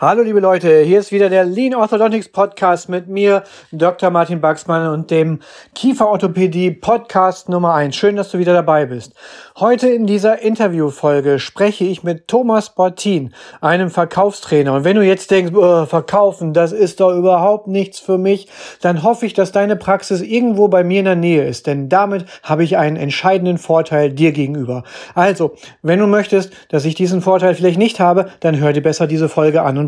Hallo liebe Leute, hier ist wieder der Lean Orthodontics Podcast mit mir, Dr. Martin Baxmann und dem Kieferorthopädie Podcast Nummer 1. Schön, dass du wieder dabei bist. Heute in dieser Interviewfolge spreche ich mit Thomas Bortin, einem Verkaufstrainer. Und wenn du jetzt denkst, oh, verkaufen, das ist doch überhaupt nichts für mich, dann hoffe ich, dass deine Praxis irgendwo bei mir in der Nähe ist, denn damit habe ich einen entscheidenden Vorteil dir gegenüber. Also, wenn du möchtest, dass ich diesen Vorteil vielleicht nicht habe, dann hör dir besser diese Folge an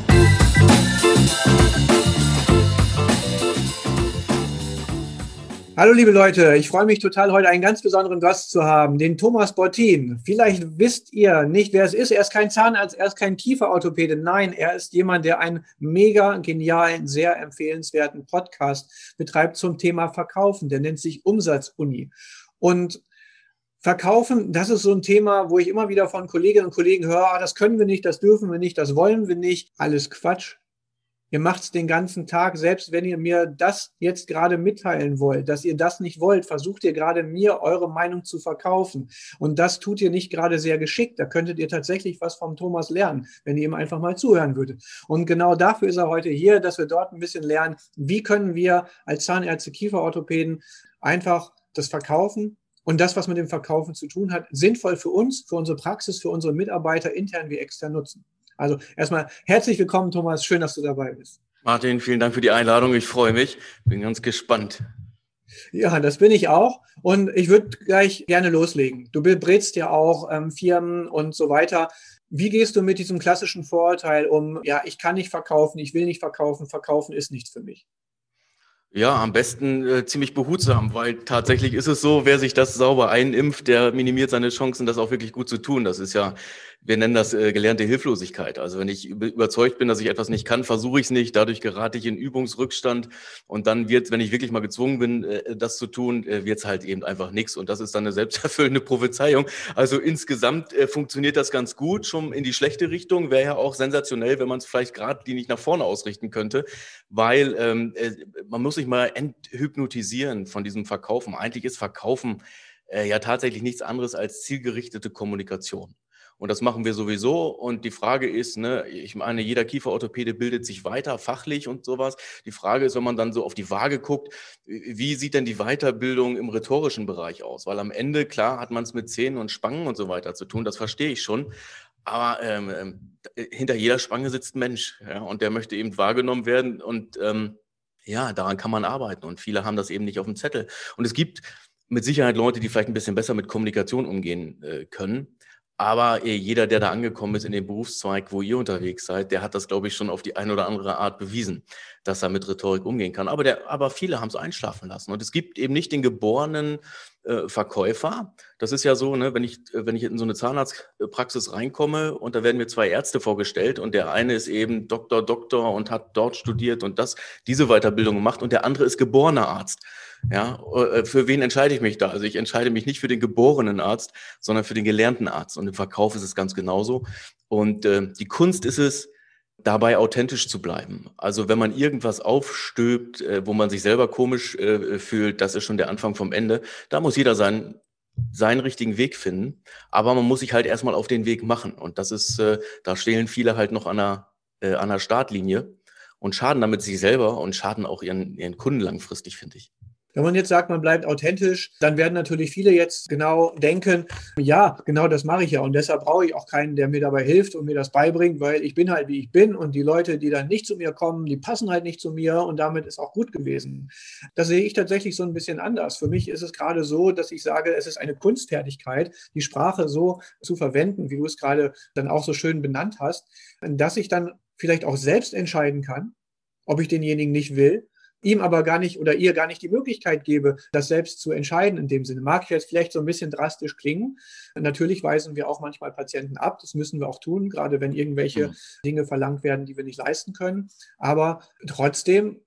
Hallo liebe Leute, ich freue mich total, heute einen ganz besonderen Gast zu haben, den Thomas Bortin. Vielleicht wisst ihr nicht, wer es ist. Er ist kein Zahnarzt, er ist kein Kieferorthopäde. Nein, er ist jemand, der einen mega genialen, sehr empfehlenswerten Podcast betreibt zum Thema Verkaufen. Der nennt sich Umsatzuni. Und Verkaufen, das ist so ein Thema, wo ich immer wieder von Kolleginnen und Kollegen höre, ah, das können wir nicht, das dürfen wir nicht, das wollen wir nicht. Alles Quatsch. Ihr macht es den ganzen Tag, selbst wenn ihr mir das jetzt gerade mitteilen wollt, dass ihr das nicht wollt, versucht ihr gerade mir eure Meinung zu verkaufen. Und das tut ihr nicht gerade sehr geschickt. Da könntet ihr tatsächlich was vom Thomas lernen, wenn ihr ihm einfach mal zuhören würdet. Und genau dafür ist er heute hier, dass wir dort ein bisschen lernen, wie können wir als Zahnärzte, Kieferorthopäden einfach das Verkaufen und das, was mit dem Verkaufen zu tun hat, sinnvoll für uns, für unsere Praxis, für unsere Mitarbeiter intern wie extern nutzen. Also erstmal herzlich willkommen, Thomas. Schön, dass du dabei bist. Martin, vielen Dank für die Einladung. Ich freue mich. Bin ganz gespannt. Ja, das bin ich auch. Und ich würde gleich gerne loslegen. Du berätst ja auch ähm, Firmen und so weiter. Wie gehst du mit diesem klassischen Vorurteil um, ja, ich kann nicht verkaufen, ich will nicht verkaufen, verkaufen ist nichts für mich? Ja, am besten äh, ziemlich behutsam, weil tatsächlich ist es so, wer sich das sauber einimpft, der minimiert seine Chancen, das auch wirklich gut zu tun. Das ist ja, wir nennen das äh, gelernte Hilflosigkeit. Also wenn ich überzeugt bin, dass ich etwas nicht kann, versuche ich es nicht. Dadurch gerate ich in Übungsrückstand und dann wird, wenn ich wirklich mal gezwungen bin, äh, das zu tun, äh, wird es halt eben einfach nichts. Und das ist dann eine selbsterfüllende Prophezeiung. Also insgesamt äh, funktioniert das ganz gut, schon in die schlechte Richtung. Wäre ja auch sensationell, wenn man es vielleicht gerade die nicht nach vorne ausrichten könnte, weil ähm, äh, man muss sich mal enthypnotisieren von diesem Verkaufen. Eigentlich ist Verkaufen äh, ja tatsächlich nichts anderes als zielgerichtete Kommunikation. Und das machen wir sowieso. Und die Frage ist, ne, ich meine, jeder Kieferorthopäde bildet sich weiter, fachlich und sowas. Die Frage ist, wenn man dann so auf die Waage guckt, wie sieht denn die Weiterbildung im rhetorischen Bereich aus? Weil am Ende, klar, hat man es mit Zähnen und Spangen und so weiter zu tun, das verstehe ich schon. Aber ähm, ähm hinter jeder Spange sitzt ein Mensch ja, und der möchte eben wahrgenommen werden. Und ähm, ja, daran kann man arbeiten und viele haben das eben nicht auf dem Zettel. Und es gibt mit Sicherheit Leute, die vielleicht ein bisschen besser mit Kommunikation umgehen äh, können. Aber äh, jeder, der da angekommen ist in dem Berufszweig, wo ihr unterwegs seid, der hat das, glaube ich, schon auf die eine oder andere Art bewiesen, dass er mit Rhetorik umgehen kann. Aber, der, aber viele haben es einschlafen lassen. Und es gibt eben nicht den geborenen äh, Verkäufer. Das ist ja so, ne, wenn ich, wenn ich in so eine Zahnarztpraxis reinkomme und da werden mir zwei Ärzte vorgestellt und der eine ist eben Doktor, Doktor und hat dort studiert und das, diese Weiterbildung gemacht und der andere ist geborener Arzt. Ja, äh, für wen entscheide ich mich da? Also ich entscheide mich nicht für den geborenen Arzt, sondern für den gelernten Arzt. Und im Verkauf ist es ganz genauso. Und äh, die Kunst ist es, dabei authentisch zu bleiben. Also wenn man irgendwas aufstöbt, äh, wo man sich selber komisch äh, fühlt, das ist schon der Anfang vom Ende. Da muss jeder seinen, seinen richtigen Weg finden. Aber man muss sich halt erstmal auf den Weg machen. Und das ist, äh, da stehlen viele halt noch an der, an der Startlinie und schaden damit sich selber und schaden auch ihren, ihren Kunden langfristig, finde ich. Wenn man jetzt sagt, man bleibt authentisch, dann werden natürlich viele jetzt genau denken, ja, genau das mache ich ja und deshalb brauche ich auch keinen, der mir dabei hilft und mir das beibringt, weil ich bin halt wie ich bin und die Leute, die dann nicht zu mir kommen, die passen halt nicht zu mir und damit ist auch gut gewesen. Das sehe ich tatsächlich so ein bisschen anders. Für mich ist es gerade so, dass ich sage, es ist eine Kunstfertigkeit, die Sprache so zu verwenden, wie du es gerade dann auch so schön benannt hast, dass ich dann vielleicht auch selbst entscheiden kann, ob ich denjenigen nicht will ihm aber gar nicht oder ihr gar nicht die Möglichkeit gebe, das selbst zu entscheiden in dem Sinne. Mag jetzt vielleicht so ein bisschen drastisch klingen. Natürlich weisen wir auch manchmal Patienten ab. Das müssen wir auch tun, gerade wenn irgendwelche mhm. Dinge verlangt werden, die wir nicht leisten können. Aber trotzdem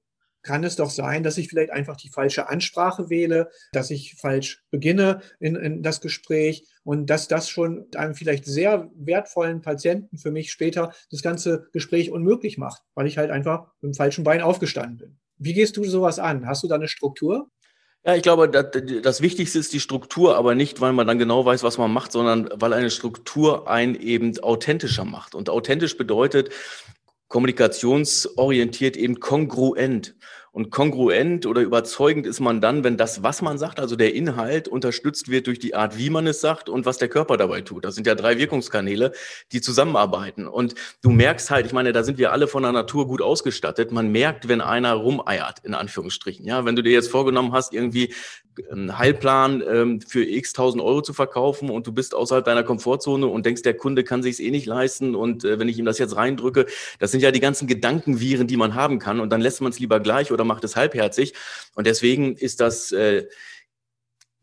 kann es doch sein, dass ich vielleicht einfach die falsche Ansprache wähle, dass ich falsch beginne in, in, das Gespräch und dass das schon einem vielleicht sehr wertvollen Patienten für mich später das ganze Gespräch unmöglich macht, weil ich halt einfach mit dem falschen Bein aufgestanden bin. Wie gehst du sowas an? Hast du da eine Struktur? Ja, ich glaube, das, das, Wichtigste ist die Struktur, aber nicht, weil man dann genau weiß, was man macht, sondern weil eine Struktur einen eben authentischer macht. Und authentisch bedeutet kommunikationsorientiert eben kongruent. Und kongruent oder überzeugend ist man dann, wenn das, was man sagt, also der Inhalt, unterstützt wird durch die Art, wie man es sagt und was der Körper dabei tut. Das sind ja drei Wirkungskanäle, die zusammenarbeiten. Und du merkst halt, ich meine, da sind wir alle von der Natur gut ausgestattet. Man merkt, wenn einer rumeiert, in Anführungsstrichen. Ja, wenn du dir jetzt vorgenommen hast, irgendwie einen Heilplan ähm, für x tausend Euro zu verkaufen und du bist außerhalb deiner Komfortzone und denkst, der Kunde kann sich es eh nicht leisten und äh, wenn ich ihm das jetzt reindrücke, das sind ja die ganzen Gedankenviren, die man haben kann und dann lässt man es lieber gleich oder macht es halbherzig und deswegen ist das äh,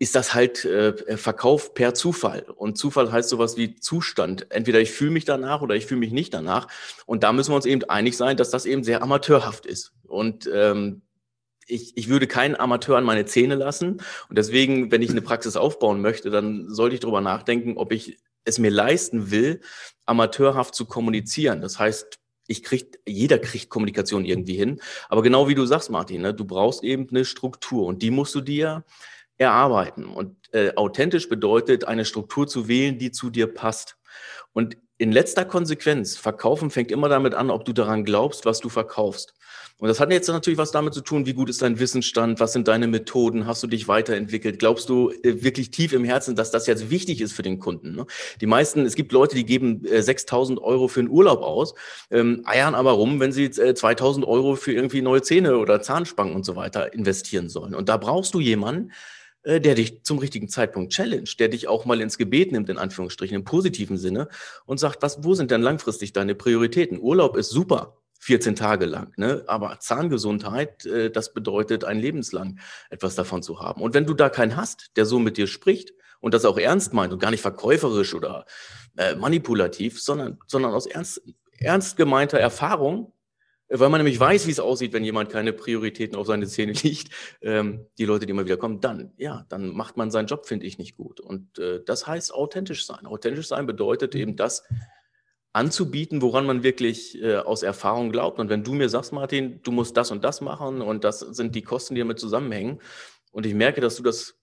ist das halt äh, Verkauf per Zufall. Und Zufall heißt sowas wie Zustand. Entweder ich fühle mich danach oder ich fühle mich nicht danach. Und da müssen wir uns eben einig sein, dass das eben sehr amateurhaft ist. Und ähm, ich, ich würde keinen Amateur an meine Zähne lassen. Und deswegen, wenn ich eine Praxis aufbauen möchte, dann sollte ich darüber nachdenken, ob ich es mir leisten will, amateurhaft zu kommunizieren. Das heißt, ich krieg, jeder kriegt Kommunikation irgendwie hin. Aber genau wie du sagst, Martin, ne, du brauchst eben eine Struktur und die musst du dir erarbeiten. Und äh, authentisch bedeutet, eine Struktur zu wählen, die zu dir passt. Und in letzter Konsequenz, Verkaufen fängt immer damit an, ob du daran glaubst, was du verkaufst. Und das hat jetzt natürlich was damit zu tun, wie gut ist dein Wissensstand, was sind deine Methoden, hast du dich weiterentwickelt, glaubst du äh, wirklich tief im Herzen, dass das jetzt wichtig ist für den Kunden. Ne? Die meisten, es gibt Leute, die geben äh, 6.000 Euro für einen Urlaub aus, ähm, eiern aber rum, wenn sie äh, 2.000 Euro für irgendwie neue Zähne oder Zahnspangen und so weiter investieren sollen. Und da brauchst du jemanden, äh, der dich zum richtigen Zeitpunkt challenge, der dich auch mal ins Gebet nimmt, in Anführungsstrichen, im positiven Sinne und sagt, was, wo sind denn langfristig deine Prioritäten? Urlaub ist super, 14 Tage lang. Ne? Aber Zahngesundheit, äh, das bedeutet ein lebenslang etwas davon zu haben. Und wenn du da keinen hast, der so mit dir spricht und das auch ernst meint und gar nicht verkäuferisch oder äh, manipulativ, sondern, sondern aus ernst, ernst gemeinter Erfahrung, weil man nämlich weiß, wie es aussieht, wenn jemand keine Prioritäten auf seine Zähne liegt, ähm, die Leute, die immer wieder kommen, dann, ja, dann macht man seinen Job, finde ich, nicht gut. Und äh, das heißt authentisch sein. Authentisch sein bedeutet eben das, anzubieten, woran man wirklich äh, aus Erfahrung glaubt. Und wenn du mir sagst, Martin, du musst das und das machen und das sind die Kosten, die damit zusammenhängen, und ich merke, dass du das,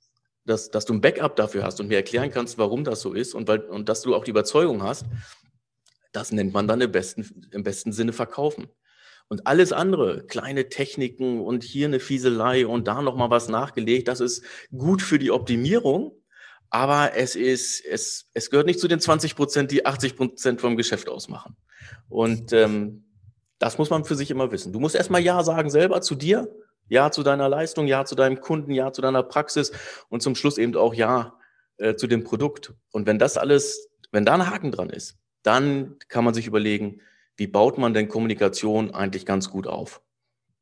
dass, dass du ein Backup dafür hast und mir erklären kannst, warum das so ist und, weil, und dass du auch die Überzeugung hast, das nennt man dann im besten, im besten Sinne verkaufen. Und alles andere, kleine Techniken und hier eine Fieselei und da nochmal was nachgelegt, das ist gut für die Optimierung, aber es ist, es, es gehört nicht zu den 20 Prozent, die 80 Prozent vom Geschäft ausmachen. Und ähm, das muss man für sich immer wissen. Du musst erstmal Ja sagen selber zu dir, Ja zu deiner Leistung, Ja zu deinem Kunden, Ja zu deiner Praxis und zum Schluss eben auch Ja äh, zu dem Produkt. Und wenn das alles, wenn da ein Haken dran ist, dann kann man sich überlegen, wie baut man denn Kommunikation eigentlich ganz gut auf?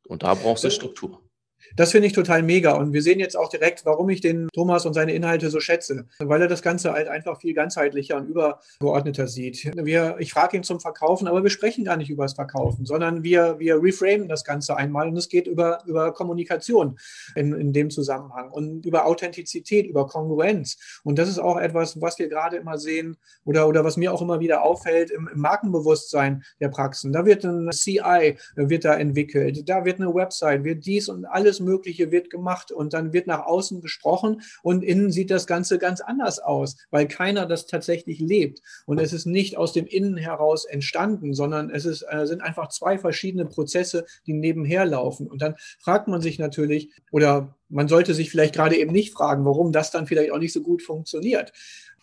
Und da brauchst du Struktur. Das finde ich total mega. Und wir sehen jetzt auch direkt, warum ich den Thomas und seine Inhalte so schätze. Weil er das Ganze halt einfach viel ganzheitlicher und übergeordneter sieht. Wir, ich frage ihn zum Verkaufen, aber wir sprechen gar nicht über das Verkaufen, sondern wir, wir reframen das Ganze einmal und es geht über, über Kommunikation in, in dem Zusammenhang und über Authentizität, über Kongruenz. Und das ist auch etwas, was wir gerade immer sehen oder, oder was mir auch immer wieder auffällt im, im Markenbewusstsein der Praxen. Da wird ein CI, wird da entwickelt, da wird eine Website, wird dies und alles alles Mögliche wird gemacht und dann wird nach außen gesprochen und innen sieht das Ganze ganz anders aus, weil keiner das tatsächlich lebt. Und es ist nicht aus dem Innen heraus entstanden, sondern es ist, äh, sind einfach zwei verschiedene Prozesse, die nebenher laufen. Und dann fragt man sich natürlich, oder man sollte sich vielleicht gerade eben nicht fragen, warum das dann vielleicht auch nicht so gut funktioniert.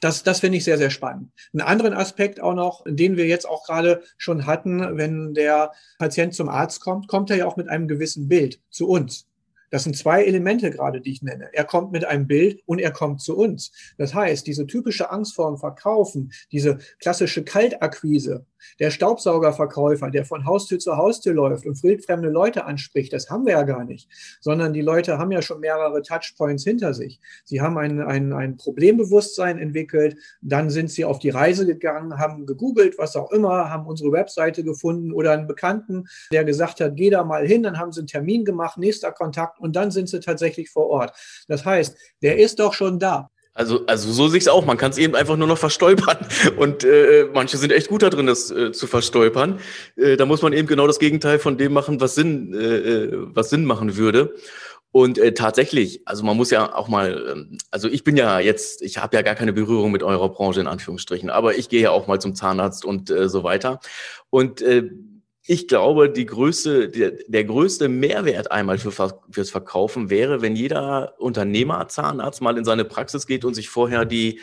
Das, das finde ich sehr, sehr spannend. Einen anderen Aspekt auch noch, den wir jetzt auch gerade schon hatten, wenn der Patient zum Arzt kommt, kommt er ja auch mit einem gewissen Bild zu uns. Das sind zwei Elemente gerade, die ich nenne. Er kommt mit einem Bild und er kommt zu uns. Das heißt, diese typische Angst vor dem Verkaufen, diese klassische Kaltakquise, Der Staubsaugerverkäufer, der von Haustür zu Haustür läuft und wildfremde Leute anspricht, das haben wir ja gar nicht, sondern die Leute haben ja schon mehrere Touchpoints hinter sich. Sie haben ein, ein, ein Problembewusstsein entwickelt, dann sind sie auf die Reise gegangen, haben gegoogelt, was auch immer, haben unsere Webseite gefunden oder einen Bekannten, der gesagt hat, geh da mal hin, dann haben sie einen Termin gemacht, nächster Kontakt und dann sind sie tatsächlich vor Ort. Das heißt, der ist doch schon da. Also, also so sehe ich es auch. Man kann es eben einfach nur noch verstolpern. Und äh, manche sind echt gut da drin, das äh, zu verstolpern. Äh, da muss man eben genau das Gegenteil von dem machen, was Sinn, äh, äh, was Sinn machen würde. Und äh, tatsächlich, also man muss ja auch mal, ähm, also ich bin ja jetzt, ich habe ja gar keine Berührung mit eurer Branche in Anführungsstrichen, aber ich gehe ja auch mal zum Zahnarzt und äh, so weiter. Und äh, ich glaube, die größte, der, der größte Mehrwert einmal für, fürs Verkaufen wäre, wenn jeder Unternehmer, Zahnarzt mal in seine Praxis geht und sich vorher die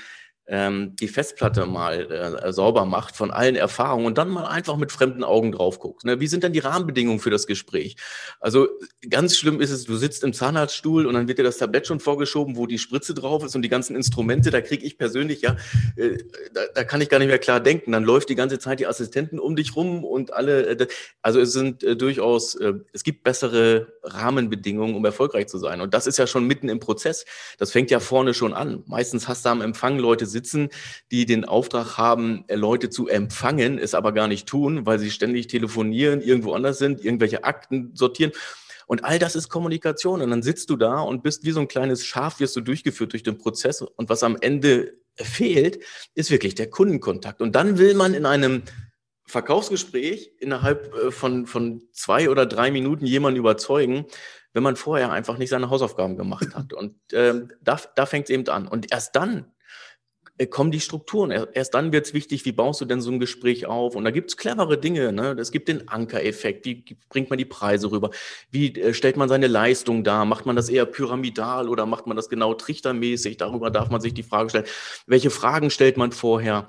ähm, die Festplatte mal äh, sauber macht von allen Erfahrungen und dann mal einfach mit fremden Augen drauf guckt. Ne? Wie sind denn die Rahmenbedingungen für das Gespräch? Also ganz schlimm ist es, du sitzt im Zahnarztstuhl und dann wird dir das Tablett schon vorgeschoben, wo die Spritze drauf ist und die ganzen Instrumente, da kriege ich persönlich ja, äh, da, da, kann ich gar nicht mehr klar denken. Dann läuft die ganze Zeit die Assistenten um dich rum und alle, äh, also es sind äh, durchaus, äh, es gibt bessere Rahmenbedingungen, um erfolgreich zu sein. Und das ist ja schon mitten im Prozess. Das fängt ja vorne schon an. Meistens hast du am Empfang Leute sitzen, sitzen, die den Auftrag haben, äh, Leute zu empfangen, es aber gar nicht tun, weil sie ständig telefonieren, irgendwo anders sind, irgendwelche Akten sortieren. Und all das ist Kommunikation. Und dann sitzt du da und bist wie so ein kleines Schaf, wirst du durchgeführt durch den Prozess. Und was am Ende fehlt, ist wirklich der Kundenkontakt. Und dann will man in einem Verkaufsgespräch innerhalb äh, von, von zwei oder drei Minuten jemanden überzeugen, wenn man vorher einfach nicht seine Hausaufgaben gemacht hat. Und ähm, da, da fängt es eben an. Und erst dann äh, kommen die Strukturen. Erst dann wird es wichtig, wie baust du denn so ein Gespräch auf? Und da gibt es clevere Dinge. Ne? Es gibt den Ankereffekt. Wie bringt man die Preise rüber? Wie äh, stellt man seine Leistung dar? Macht man das eher pyramidal oder macht man das genau trichtermäßig? Darüber darf man sich die Frage stellen. Welche Fragen stellt man vorher?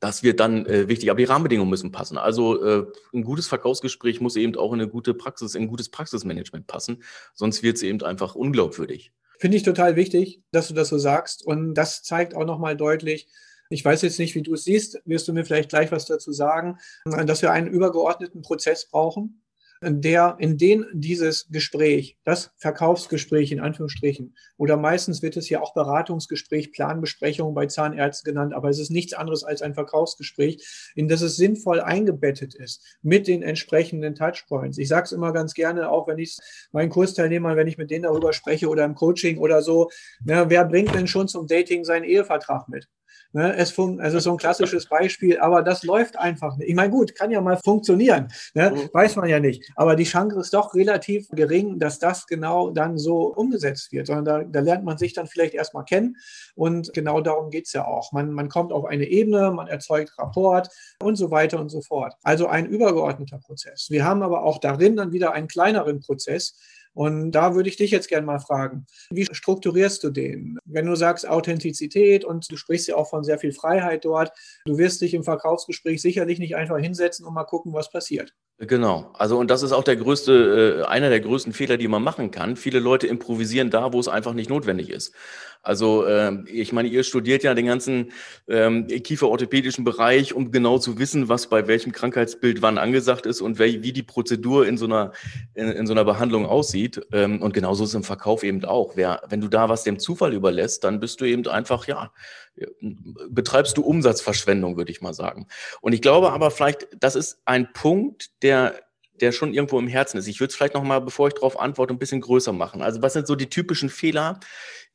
Das wird dann äh, wichtig. Aber die Rahmenbedingungen müssen passen. Also äh, ein gutes Verkaufsgespräch muss eben auch in eine gute Praxis, in ein gutes Praxismanagement passen. Sonst wird es eben einfach unglaubwürdig. Finde ich total wichtig, dass du das so sagst. Und das zeigt auch nochmal deutlich, ich weiß jetzt nicht, wie du es siehst, wirst du mir vielleicht gleich was dazu sagen, dass wir einen übergeordneten Prozess brauchen, der, in den dieses Gespräch, das Verkaufsgespräch in Anführungsstrichen, oder meistens wird es ja auch Beratungsgespräch, Planbesprechung bei Zahnärzten genannt, aber es ist nichts anderes als ein Verkaufsgespräch, in das es sinnvoll eingebettet ist mit den entsprechenden Touchpoints. Ich sage es immer ganz gerne, auch wenn ich meinen Kursteilnehmern, wenn ich mit denen darüber spreche oder im Coaching oder so, na, wer bringt denn schon zum Dating seinen Ehevertrag mit? Ne, es fun also so ein klassisches Beispiel, aber das läuft einfach nicht. Ich meine, gut, kann ja mal funktionieren, ne? Mhm. weiß man ja nicht. Aber die Chance ist doch relativ gering, dass das genau dann so umgesetzt wird, sondern da, da lernt man sich dann vielleicht erstmal kennen und genau darum geht es ja auch. Man, man kommt auf eine Ebene, man erzeugt Rapport und so weiter und so fort. Also ein übergeordneter Prozess. Wir haben aber auch darin dann wieder einen kleineren Prozess, und da würde ich dich jetzt gerne mal fragen, wie strukturierst du den? Wenn du sagst Authentizität und du sprichst ja auch von sehr viel Freiheit dort, du wirst dich im Verkaufsgespräch sicherlich nicht einfach hinsetzen und mal gucken, was passiert. Genau. Also, und das ist auch der größte, äh, einer der größten Fehler, die man machen kann. Viele Leute improvisieren da, wo es einfach nicht notwendig ist. Also, äh, ich meine, ihr studiert ja den ganzen ähm, kieferorthopädischen Bereich, um genau zu wissen, was bei welchem Krankheitsbild wann angesagt ist und wie, wie die Prozedur in so einer, in, in so einer Behandlung aussieht. Ähm, und genauso ist es im Verkauf eben auch. Wer, wenn du da was dem Zufall überlässt, dann bist du eben einfach, ja, betreibst du Umsatzverschwendung, würde ich mal sagen. Und ich glaube aber vielleicht, das ist ein Punkt, der der schon irgendwo im Herzen ist. Ich würde es vielleicht noch mal, bevor ich darauf antworte, ein bisschen größer machen. Also was sind so die typischen Fehler,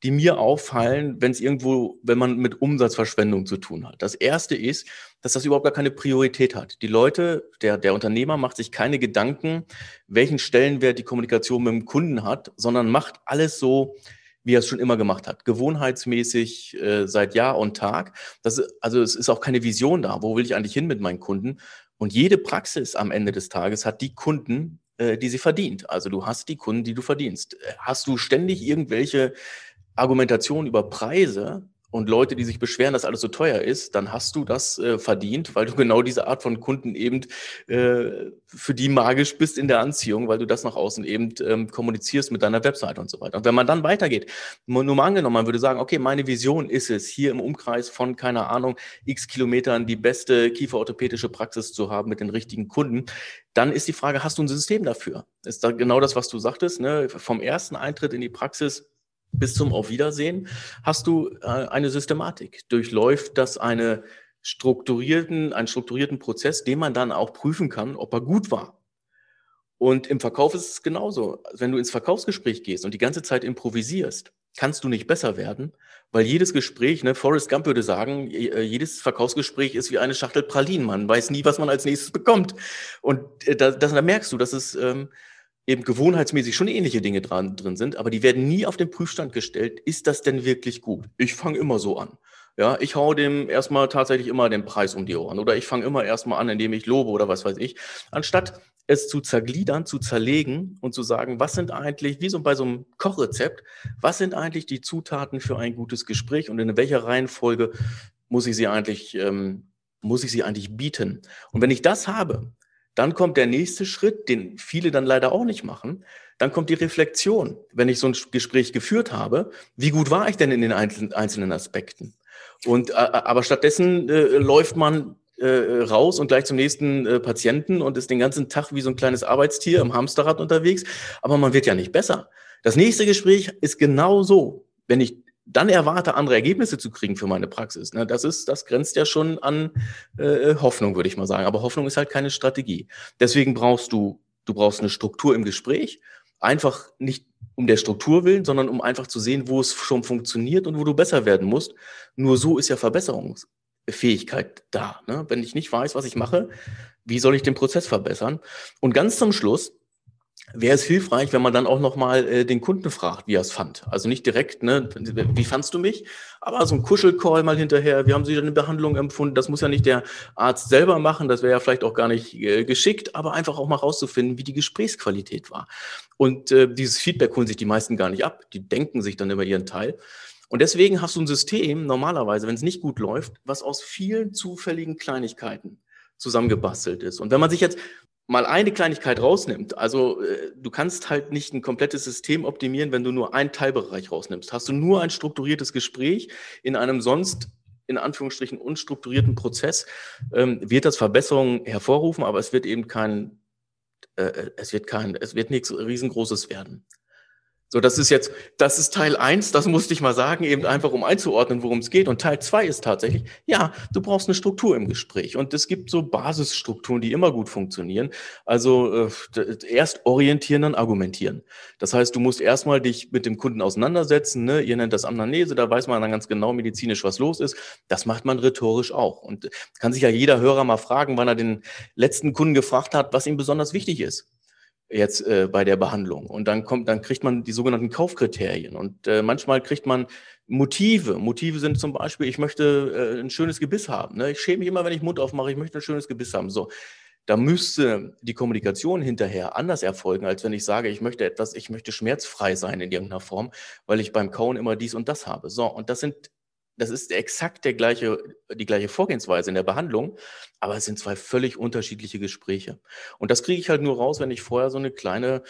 die mir auffallen, wenn es irgendwo, wenn man mit Umsatzverschwendung zu tun hat? Das erste ist, dass das überhaupt gar keine Priorität hat. Die Leute, der, der Unternehmer macht sich keine Gedanken, welchen Stellenwert die Kommunikation mit dem Kunden hat, sondern macht alles so, wie er es schon immer gemacht hat, gewohnheitsmäßig äh, seit Jahr und Tag. Das, also es ist auch keine Vision da. Wo will ich eigentlich hin mit meinen Kunden? Und jede Praxis am Ende des Tages hat die Kunden, äh, die sie verdient. Also du hast die Kunden, die du verdienst. Hast du ständig irgendwelche Argumentationen über Preise und Leute, die sich beschweren, dass alles so teuer ist, dann hast du das äh, verdient, weil du genau diese Art von Kunden eben äh, für die magisch bist in der Anziehung, weil du das nach außen eben ähm, kommunizierst mit deiner Webseite und so weiter. Und wenn man dann weitergeht, nur mal angenommen, man würde sagen, okay, meine Vision ist es, hier im Umkreis von, keine Ahnung, x Kilometern die beste kieferorthopädische Praxis zu haben mit den richtigen Kunden, dann ist die Frage, hast du ein System dafür? Ist da genau das, was du sagtest, ne? vom ersten Eintritt in die Praxis bis zum Auf Wiedersehen hast du äh, eine Systematik. Durchläuft das eine strukturierten, einen strukturierten Prozess, den man dann auch prüfen kann, ob er gut war. Und im Verkauf ist es genauso. Wenn du ins Verkaufsgespräch gehst und die ganze Zeit improvisierst, kannst du nicht besser werden, weil jedes Gespräch, ne, Forrest Gump würde sagen, äh, jedes Verkaufsgespräch ist wie eine Schachtel Pralinen. Man weiß nie, was man als nächstes bekommt. Und äh, da, das, da merkst du, dass es ähm, eben gewohnheitsmäßig schon ähnliche Dinge dran, drin sind, aber die werden nie auf den Prüfstand gestellt. Ist das denn wirklich gut? Ich fange immer so an. Ja, ich hau dem erstmal tatsächlich immer den Preis um die Ohren oder ich fange immer erstmal an, indem ich lobe oder was weiß ich, anstatt es zu zergliedern, zu zerlegen und zu sagen, was sind eigentlich, wie so bei so einem Kochrezept, was sind eigentlich die Zutaten für ein gutes Gespräch und in welcher Reihenfolge muss ich sie eigentlich, ähm, muss ich sie eigentlich bieten? Und wenn ich das habe, dann kommt der nächste Schritt, den viele dann leider auch nicht machen. Dann kommt die Reflexion, wenn ich so ein Gespräch geführt habe, wie gut war ich denn in den einzelnen Aspekten? Und äh, aber stattdessen äh, läuft man äh, raus und gleich zum nächsten äh, Patienten und ist den ganzen Tag wie so ein kleines Arbeitstier im Hamsterrad unterwegs. Aber man wird ja nicht besser. Das nächste Gespräch ist genau so. Wenn ich dann erwarte, andere Ergebnisse zu kriegen für meine Praxis. Ne? Das ist, das grenzt ja schon an äh, Hoffnung, würde ich mal sagen. Aber Hoffnung ist halt keine Strategie. Deswegen brauchst du, du brauchst eine Struktur im Gespräch. Einfach nicht um der Struktur willen, sondern um einfach zu sehen, wo es schon funktioniert und wo du besser werden musst. Nur so ist ja Verbesserungsfähigkeit da. Ne? Wenn ich nicht weiß, was ich mache, wie soll ich den Prozess verbessern? Und ganz zum Schluss wäre es hilfreich, wenn man dann auch nochmal äh, den Kunden fragt, wie er es fand. Also nicht direkt, ne, wie fandst du mich? Aber so ein Kuschelcall mal hinterher, wie haben Sie deine Behandlung empfunden? Das muss ja nicht der Arzt selber machen, das wäre ja vielleicht auch gar nicht äh, geschickt, aber einfach auch mal rauszufinden, wie die Gesprächsqualität war. Und äh, dieses Feedback holen sich die meisten gar nicht ab. Die denken sich dann immer ihren Teil. Und deswegen hast du ein System, normalerweise, wenn es nicht gut läuft, was aus vielen zufälligen Kleinigkeiten zusammengebastelt ist. Und wenn man sich jetzt mal eine Kleinigkeit rausnimmt, also äh, du kannst halt nicht ein komplettes System optimieren, wenn du nur einen Teilbereich rausnimmst. Hast du nur ein strukturiertes Gespräch in einem sonst in Anführungsstrichen unstrukturierten Prozess, ähm, wird das Verbesserungen hervorrufen, aber es wird eben kein, äh, äh es wird kein, es wird nichts riesengroßes werden. So, das ist jetzt, das ist Teil eins. das musste ich mal sagen, eben einfach um einzuordnen, worum es geht. Und Teil zwei ist tatsächlich, ja, du brauchst eine Struktur im Gespräch. Und es gibt so Basisstrukturen, die immer gut funktionieren. Also äh, erst orientieren, dann argumentieren. Das heißt, du musst erstmal dich mit dem Kunden auseinandersetzen. Ne? Ihr nennt das Amnese, da weiß man dann ganz genau medizinisch, was los ist. Das macht man rhetorisch auch. Und kann sich ja jeder Hörer mal fragen, wann er den letzten Kunden gefragt hat, was ihm besonders wichtig ist jetzt äh, bei der Behandlung. Und dann kommt, dann kriegt man die sogenannten Kaufkriterien. Und äh, manchmal kriegt man Motive. Motive sind zum Beispiel, ich möchte äh, ein schönes Gebiss haben. Ne? Ich schäme mich immer, wenn ich Mund aufmache, ich möchte ein schönes Gebiss haben. So. Da müsste die Kommunikation hinterher anders erfolgen, als wenn ich sage, ich möchte etwas, ich möchte schmerzfrei sein in irgendeiner Form, weil ich beim Kauen immer dies und das habe. So, und das sind das ist exakt der gleiche, die gleiche Vorgehensweise in der Behandlung, aber es sind zwei völlig unterschiedliche Gespräche. Und das kriege ich halt nur raus, wenn ich vorher so eine kleine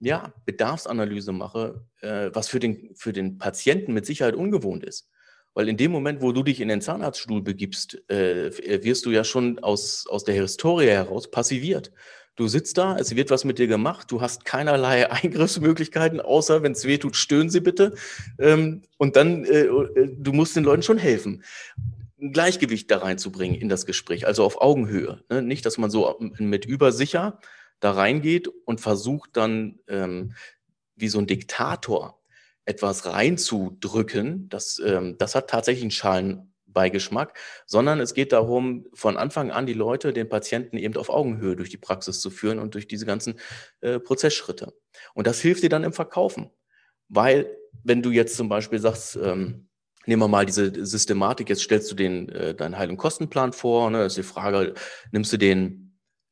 ja, Bedarfsanalyse mache, äh, was für den, für den Patienten mit Sicherheit ungewohnt ist. Weil in dem Moment, wo du dich in den Zahnarztstuhl begibst, äh, wirst du ja schon aus, aus der Historie heraus passiviert. Du sitzt da, es wird was mit dir gemacht, du hast keinerlei Eingriffsmöglichkeiten, außer wenn es weh tut, stöhnen sie bitte. Ähm, und dann, äh, äh, du musst den Leuten schon helfen ein Gleichgewicht da reinzubringen in das Gespräch, also auf Augenhöhe. Ne? Nicht, dass man so mit übersicher da reingeht und versucht dann ähm, wie so ein Diktator etwas reinzudrücken. Das, ähm, das hat tatsächlich einen schalen Beigeschmack, sondern es geht darum, von Anfang an die Leute, den Patienten eben auf Augenhöhe durch die Praxis zu führen und durch diese ganzen äh, Prozessschritte. Und das hilft dir dann im Verkaufen, weil wenn du jetzt zum Beispiel sagst, ähm, nehmen wir mal diese Systematik, jetzt stellst du den, äh, deinen Heil- und Kostenplan vor, ne, das ist die Frage, nimmst du den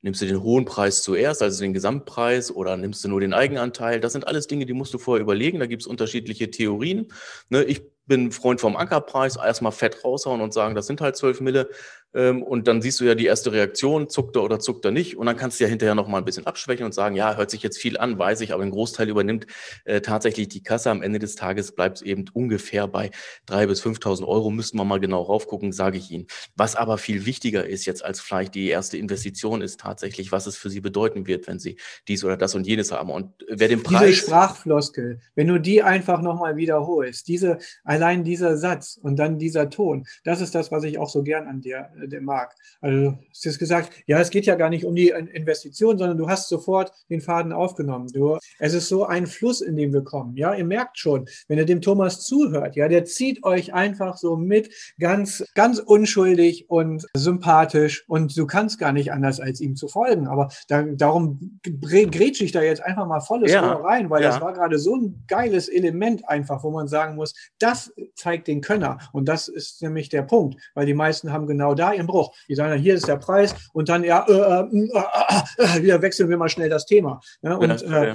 Nimmst du den hohen Preis zuerst, also den Gesamtpreis, oder nimmst du nur den Eigenanteil? Das sind alles Dinge, die musst du vorher überlegen. Da gibt es unterschiedliche Theorien. Ne, ich bin Freund vom Ankerpreis, erstmal fett raushauen und sagen, das sind halt 12 Mille. Ähm, und dann siehst du ja die erste Reaktion, zuckt er oder zuckt er nicht. Und dann kannst du ja hinterher noch mal ein bisschen abschwächen und sagen, ja, hört sich jetzt viel an, weiß ich, aber ein Großteil übernimmt äh, tatsächlich die Kasse. Am Ende des Tages bleibt es eben ungefähr bei 3.000 bis 5.000 Euro. Müssten wir mal genau raufgucken, sage ich Ihnen. Was aber viel wichtiger ist jetzt als vielleicht die erste Investition, ist tatsächlich, was es für Sie bedeuten wird, wenn Sie dies oder das und jenes haben. Und wer den Preis... Diese Sprachfloskel, wenn du die einfach nochmal wiederholst, diese, allein dieser Satz und dann dieser Ton, das ist das, was ich auch so gern an dir äh, der mag. Also du hast jetzt gesagt, ja, es geht ja gar nicht um die Investition, sondern du hast sofort den Faden aufgenommen. Du, es ist so ein Fluss, in dem wir kommen. Ja, ihr merkt schon, wenn ihr dem Thomas zuhört, ja, der zieht euch einfach so mit, ganz, ganz unschuldig und sympathisch und du kannst gar nicht anders, als ihm zu folgen. Aber da, darum grätsche ich da jetzt einfach mal volles ja, Ohr rein, weil ja. das war gerade so ein geiles Element einfach, wo man sagen muss, das zeigt den Könner. Und das ist nämlich der Punkt, weil die meisten haben genau da ihren Bruch. Die sagen dann, hier ist der Preis und dann, ja, äh, äh, äh, wieder wechseln wir mal schnell das Thema. Ja, und äh,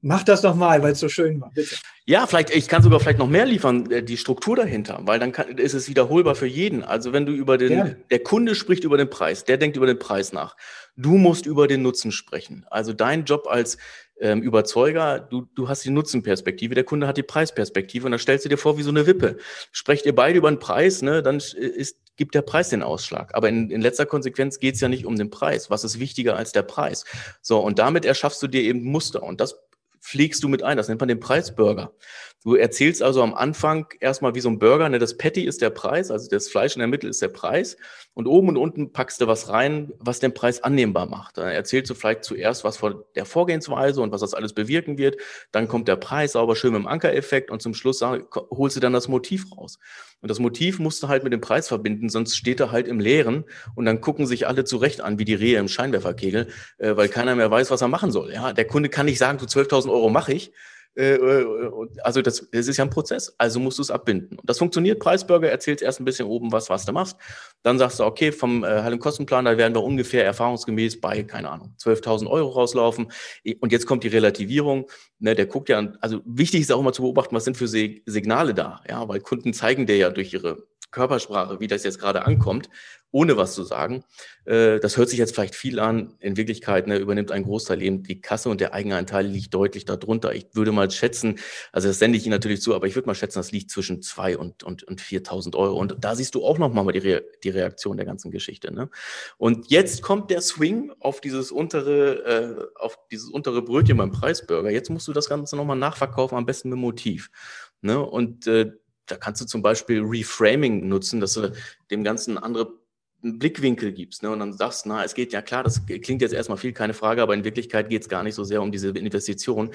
mach das doch mal, weil es so schön war, bitte. Ja, vielleicht, ich kann sogar vielleicht noch mehr liefern, die Struktur dahinter, weil dann kann, ist es wiederholbar für jeden. Also wenn du über den, ja. der Kunde spricht über den Preis, der denkt über den Preis nach. Du musst über den Nutzen sprechen. Also dein Job als ähm, Überzeuger, du, du hast die Nutzenperspektive, der Kunde hat die Preisperspektive und dann stellst du dir vor wie so eine Wippe. Sprecht ihr beide über den Preis, ne, dann ist, gibt der Preis den Ausschlag. Aber in, in letzter Konsequenz geht es ja nicht um den Preis. Was ist wichtiger als der Preis? So, und damit erschaffst du dir eben Muster. Und das pflegst du mit ein. Das nennt man den Preisburger. Du erzählst also am Anfang erstmal wie so ein Burger, ne, das Patty ist der Preis, also das Fleisch in der Mitte ist der Preis. Und oben und unten packst du was rein, was den Preis annehmbar macht. Dann erzählst du vielleicht zuerst was von der Vorgehensweise und was das alles bewirken wird. Dann kommt der Preis sauber schön mit dem Ankereffekt und zum Schluss holst du dann das Motiv raus. Und das Motiv musst du halt mit dem Preis verbinden, sonst steht er halt im Leeren und dann gucken sich alle zurecht an, wie die Rehe im Scheinwerferkegel, äh, weil keiner mehr weiß, was er machen soll. Ja, der Kunde kann nicht sagen, du 12.000 Euro mache ich, also das, das ist ja ein Prozess, also musst du es abbinden. Und das funktioniert. Preisburger erzählt erst ein bisschen oben was, was du machst. Dann sagst du, okay, vom äh, Heil- und Kostenplan, da werden wir ungefähr erfahrungsgemäß bei, keine Ahnung, 12.000 Euro rauslaufen. Und jetzt kommt die Relativierung. Ne, der guckt ja, also wichtig ist auch mal zu beobachten, was sind für Signale da. Ja, weil Kunden zeigen dir ja durch ihre Körpersprache, wie das jetzt gerade ankommt, ohne was zu sagen. Äh, das hört sich jetzt vielleicht viel an. In Wirklichkeit ne, übernimmt ein Großteil eben die Kasse und der Eigenanteil liegt deutlich darunter. Ich würde mal schätzen, also das sende ich Ihnen natürlich zu, aber ich würde mal schätzen, das liegt zwischen zwei und, und, und 4.000 Euro. Und da siehst du auch nochmal die, Re die Reaktion der ganzen Geschichte. Ne? Und jetzt kommt der Swing auf dieses untere, äh, auf dieses untere Brötchen beim Preisburger. Jetzt musst du das Ganze nochmal nachverkaufen, am besten mit Motiv. Ne? Und äh, da kannst du zum Beispiel Reframing nutzen, dass du dem Ganzen andere Blickwinkel gibst ne, und dann sagst, na, es geht ja klar, das klingt jetzt erstmal viel, keine Frage, aber in Wirklichkeit geht es gar nicht so sehr um diese Investition,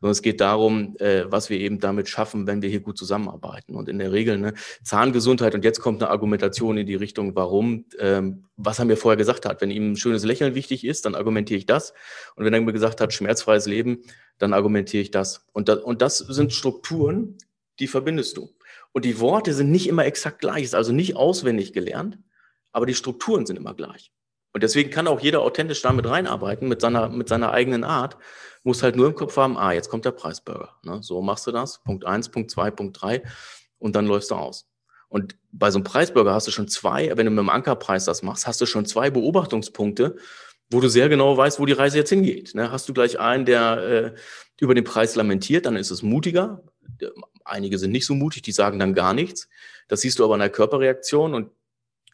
sondern es geht darum, äh, was wir eben damit schaffen, wenn wir hier gut zusammenarbeiten. Und in der Regel ne, Zahngesundheit und jetzt kommt eine Argumentation in die Richtung, warum, ähm, was er mir vorher gesagt hat. Wenn ihm ein schönes Lächeln wichtig ist, dann argumentiere ich das. Und wenn er mir gesagt hat, schmerzfreies Leben, dann argumentiere ich das. Und, das. und das sind Strukturen, die verbindest du. Und die Worte sind nicht immer exakt gleich, ist also nicht auswendig gelernt, aber die Strukturen sind immer gleich. Und deswegen kann auch jeder authentisch damit reinarbeiten, mit seiner, mit seiner eigenen Art, muss halt nur im Kopf haben, ah, jetzt kommt der Preisburger. Ne? So machst du das, Punkt eins, Punkt zwei, Punkt drei und dann läufst du aus. Und bei so einem Preisburger hast du schon zwei, wenn du mit dem Ankerpreis das machst, hast du schon zwei Beobachtungspunkte, wo du sehr genau weißt, wo die Reise jetzt hingeht. Ne? Hast du gleich einen, der äh, über den Preis lamentiert, dann ist es mutiger. Einige sind nicht so mutig, die sagen dann gar nichts. Das siehst du aber in der Körperreaktion und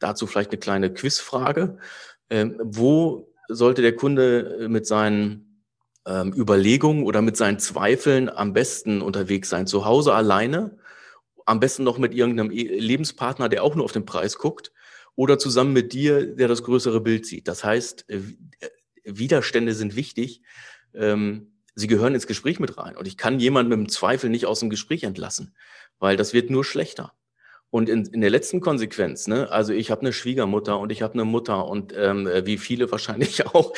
dazu vielleicht eine kleine Quizfrage. Ähm, wo sollte der Kunde äh, mit seinen ähm, Überlegungen oder mit seinen Zweifeln am besten unterwegs sein? Zu Hause alleine? Am besten noch mit irgendeinem e-, Lebenspartner, der auch nur auf den Preis guckt? Oder zusammen mit dir, der das größere Bild sieht? Das heißt, äh, äh, Widerstände sind wichtig. Ähm, sie gehören ins Gespräch mit rein. Und ich kann jemanden mit dem Zweifel nicht aus dem Gespräch entlassen, weil das wird nur schlechter. Und in, in der letzten Konsequenz, ne, also ich habe eine Schwiegermutter und ich habe eine Mutter und ähm, wie viele wahrscheinlich auch,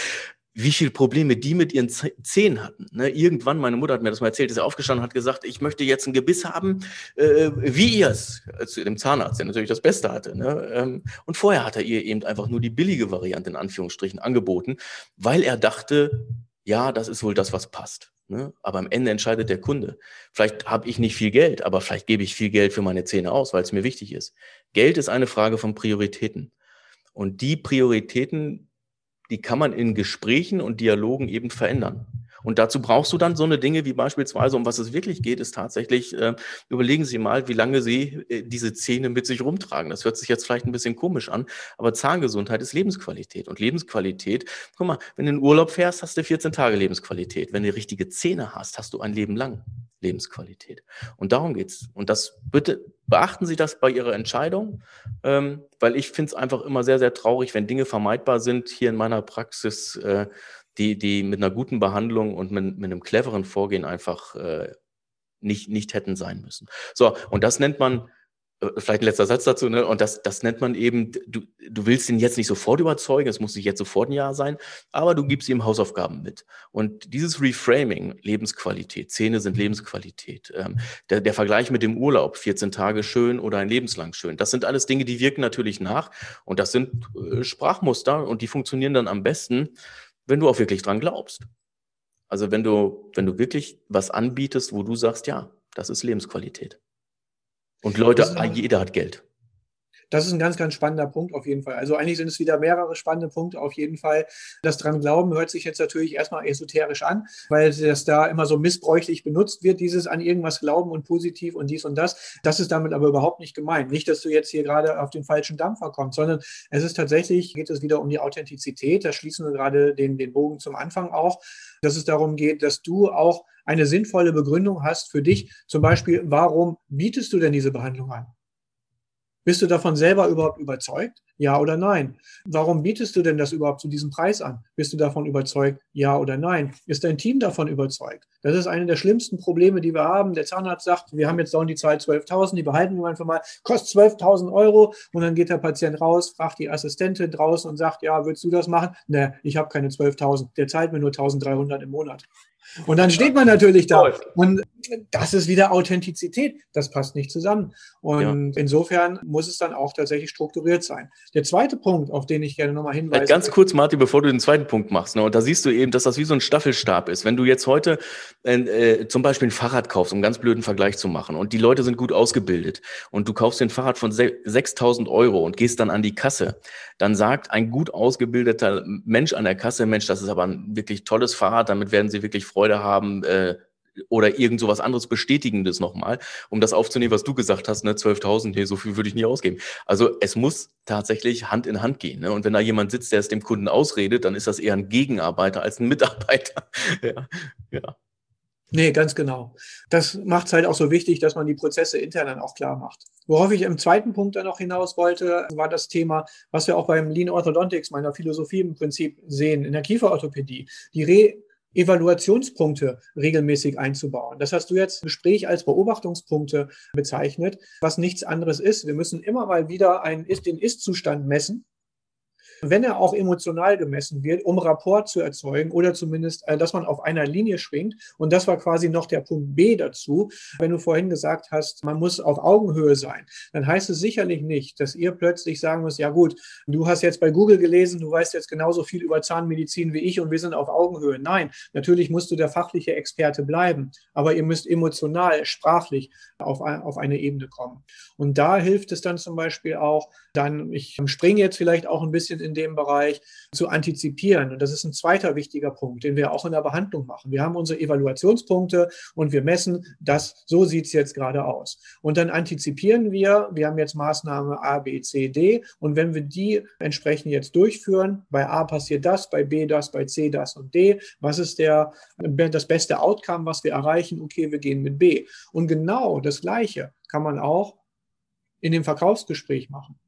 wie viele Probleme die mit ihren Zähnen hatten. Ne? Irgendwann, meine Mutter hat mir das mal erzählt, ist aufgestanden und hat gesagt, ich möchte jetzt ein Gebiss haben, äh, wie ihr es, zu dem Zahnarzt, der natürlich das Beste hatte. Ne? Ähm, und vorher hat er ihr eben einfach nur die billige Variante in Anführungsstrichen angeboten, weil er dachte, ja, das ist wohl das, was passt. Ne? Aber am Ende entscheidet der Kunde. Vielleicht habe ich nicht viel Geld, aber vielleicht gebe ich viel Geld für meine Zähne aus, weil es mir wichtig ist. Geld ist eine Frage von Prioritäten. Und die Prioritäten, die kann man in Gesprächen und Dialogen eben verändern. Und dazu brauchst du dann so eine Dinge wie beispielsweise, um was es wirklich geht, ist tatsächlich, äh, überlegen Sie mal, wie lange Sie äh, diese Zähne mit sich rumtragen. Das hört sich jetzt vielleicht ein bisschen komisch an, aber Zahngesundheit ist Lebensqualität. Und Lebensqualität, guck mal, wenn du in Urlaub fährst, hast du 14 Tage Lebensqualität. Wenn du richtige Zähne hast, hast du ein Leben lang Lebensqualität. Und darum geht's. Und das bitte beachten Sie das bei Ihrer Entscheidung, ähm, weil ich finde es einfach immer sehr, sehr traurig, wenn Dinge vermeidbar sind. Hier in meiner Praxis äh, die, die mit einer guten Behandlung und mit, mit einem cleveren Vorgehen einfach äh, nicht, nicht hätten sein müssen. So, und das nennt man, äh, vielleicht ein letzter Satz dazu, ne? und das, das nennt man eben, du, du willst ihn jetzt nicht sofort überzeugen, es muss nicht jetzt sofort ein Jahr sein, aber du gibst ihm Hausaufgaben mit. Und dieses Reframing, Lebensqualität, Zähne sind Lebensqualität, ähm, der, der Vergleich mit dem Urlaub, 14 Tage schön oder ein lebenslang schön, das sind alles Dinge, die wirken natürlich nach und das sind äh, Sprachmuster und die funktionieren dann am besten, wenn du auch wirklich dran glaubst. Also wenn du, wenn du wirklich was anbietest, wo du sagst, ja, das ist Lebensqualität. Und Leute, jeder hat Geld. Das ist ein ganz, ganz spannender Punkt auf jeden Fall. Also eigentlich sind es wieder mehrere spannende Punkte auf jeden Fall. Das dran glauben hört sich jetzt natürlich erstmal esoterisch an, weil das da immer so missbräuchlich benutzt wird, dieses an irgendwas glauben und positiv und dies und das. Das ist damit aber überhaupt nicht gemeint. Nicht, dass du jetzt hier gerade auf den falschen Dampfer kommst, sondern es ist tatsächlich, geht es wieder um die Authentizität. Da schließen wir gerade den, den Bogen zum Anfang auch, dass es darum geht, dass du auch eine sinnvolle Begründung hast für dich. Zum Beispiel, warum bietest du denn diese Behandlung an? Bist du davon selber überhaupt überzeugt? Ja oder nein? Warum bietest du denn das überhaupt zu diesem Preis an? Bist du davon überzeugt? Ja oder nein? Ist dein Team davon überzeugt? Das ist eine der schlimmsten Probleme, die wir haben. Der Zahnarzt sagt, wir haben jetzt dauernd die Zahl 12.000, die behalten wir einfach mal, kostet 12.000 Euro und dann geht der Patient raus, fragt die Assistentin draußen und sagt, ja, würdest du das machen? Ne, ich habe keine 12.000, der zahlt mir nur 1.300 im Monat. Und dann steht man natürlich da. Und das ist wieder Authentizität. Das passt nicht zusammen. Und ja. insofern muss es dann auch tatsächlich strukturiert sein. Der zweite Punkt, auf den ich gerne nochmal hinweise. Ganz kurz, Martin, bevor du den zweiten Punkt machst. Ne, und da siehst du eben, dass das wie so ein Staffelstab ist. Wenn du jetzt heute äh, äh zum Beispiel ein Fahrrad kaufst, um einen ganz blöden Vergleich zu machen, und die Leute sind gut ausgebildet, und du kaufst den Fahrrad von 6.000 Euro und gehst dann an die Kasse, dann sagt ein gut ausgebildeter Mensch an der Kasse, Mensch, das ist aber ein wirklich tolles Fahrrad, damit werden sie wirklich Freude haben, äh, oder irgend so was anderes Bestätigendes nochmal, um das aufzunehmen, was du gesagt hast, ne, 12.000, nee, so viel würde ich nie ausgeben. Also es muss tatsächlich Hand in Hand gehen. Ne? Und wenn da jemand sitzt, der es dem Kunden ausredet, dann ist das eher ein Gegenarbeiter als ein Mitarbeiter. ja, ja. Nee, ganz genau. Das macht es halt auch so wichtig, dass man die Prozesse intern dann auch klar macht. Worauf ich im zweiten Punkt dann noch hinaus wollte, war das Thema, was wir auch beim Lean Orthodontics, meiner Philosophie im Prinzip sehen, in der Kieferorthopädie. Die Re Evaluationspunkte regelmäßig einzubauen. Das hast du jetzt im Gespräch als Beobachtungspunkte bezeichnet, was nichts anderes ist. Wir müssen immer mal wieder einen, den Ist-Zustand messen wenn er auch emotional gemessen wird, um Rapport zu erzeugen oder zumindest, äh, dass man auf einer Linie schwingt. Und das war quasi noch der Punkt B dazu. Wenn du vorhin gesagt hast, man muss auf Augenhöhe sein, dann heißt es sicherlich nicht, dass ihr plötzlich sagen müsst, ja gut, du hast jetzt bei Google gelesen, du weißt jetzt genauso viel über Zahnmedizin wie ich und wir sind auf Augenhöhe. Nein, natürlich musst du der fachliche Experte bleiben, aber ihr müsst emotional, sprachlich auf, auf eine Ebene kommen. Und da hilft es dann zum Beispiel auch, dann, ich springe jetzt vielleicht auch ein bisschen in dem Bereich, zu antizipieren. Und das ist ein zweiter wichtiger Punkt, den wir auch in der Behandlung machen. Wir haben unsere Evaluationspunkte und wir messen, dass so sieht es jetzt gerade aus. Und dann antizipieren wir, wir haben jetzt Maßnahme A, B, C, D. Und wenn wir die entsprechend jetzt durchführen, bei A passiert das, bei B das, bei C das und D, was ist der, das beste Outcome, was wir erreichen? Okay, wir gehen mit B. Und genau das Gleiche kann man auch in dem Verkaufsgespräch machen.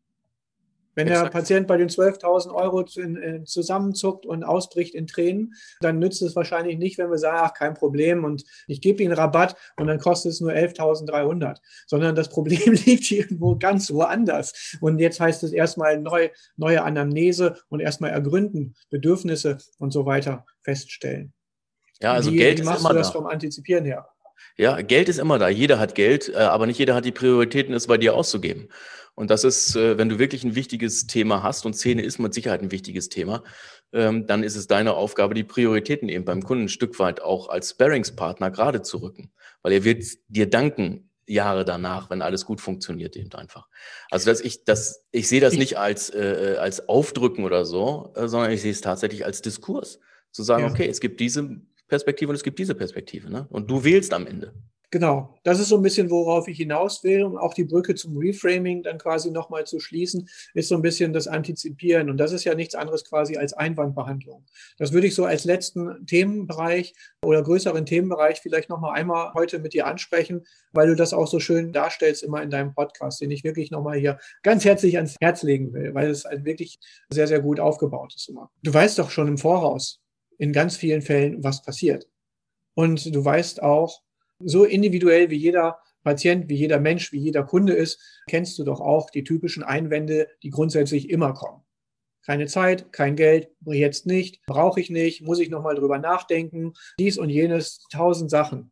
Wenn Exakt. der Patient bei den 12.000 Euro äh, zusammenzuckt und ausbricht in Tränen, dann nützt es wahrscheinlich nicht, wenn wir sagen, ach, kein Problem und ich gebe Ihnen Rabatt und dann kostet es nur 11.300, sondern das Problem liegt irgendwo ganz woanders. Und jetzt heißt es erstmal neu, neue Anamnese und erstmal ergründen, Bedürfnisse und so weiter feststellen. Ja, also wie, Geld wie machst ist immer du das da. vom Antizipieren her? Ja, Geld ist immer da. Jeder hat Geld, äh, aber nicht jeder hat die Prioritäten, es bei dir auszugeben. Und das ist, äh, wenn du wirklich ein wichtiges Thema hast, und Szene ist mit Sicherheit ein wichtiges Thema, ähm, dann ist es deine Aufgabe, die Prioritäten eben beim Kunden ein Stück weit auch als Sparringspartner gerade zu rücken. Weil er wird dir danken, Jahre danach, wenn alles gut funktioniert, eben einfach. Also dass ich das, ich sehe das nicht als, äh, als Aufdrücken oder so, äh, sondern ich sehe es tatsächlich als Diskurs. Zu sagen, ja. okay, es gibt diese Perspektive und es gibt diese Perspektive. Ne? Und du wählst am Ende. Genau, das ist so ein bisschen, worauf ich hinaus will, um auch die Brücke zum Reframing dann quasi nochmal zu schließen, ist so ein bisschen das Antizipieren. Und das ist ja nichts anderes quasi als Einwandbehandlung. Das würde ich so als letzten Themenbereich oder größeren Themenbereich vielleicht nochmal einmal heute mit dir ansprechen, weil du das auch so schön darstellst immer in deinem Podcast, den ich wirklich nochmal hier ganz herzlich ans Herz legen will, weil es wirklich sehr, sehr gut aufgebaut ist immer. Du weißt doch schon im Voraus in ganz vielen Fällen, was passiert. Und du weißt auch, so individuell wie jeder Patient, wie jeder Mensch, wie jeder Kunde ist, kennst du doch auch die typischen Einwände, die grundsätzlich immer kommen. Keine Zeit, kein Geld, jetzt nicht, brauche ich nicht, muss ich nochmal drüber nachdenken, dies und jenes, tausend Sachen.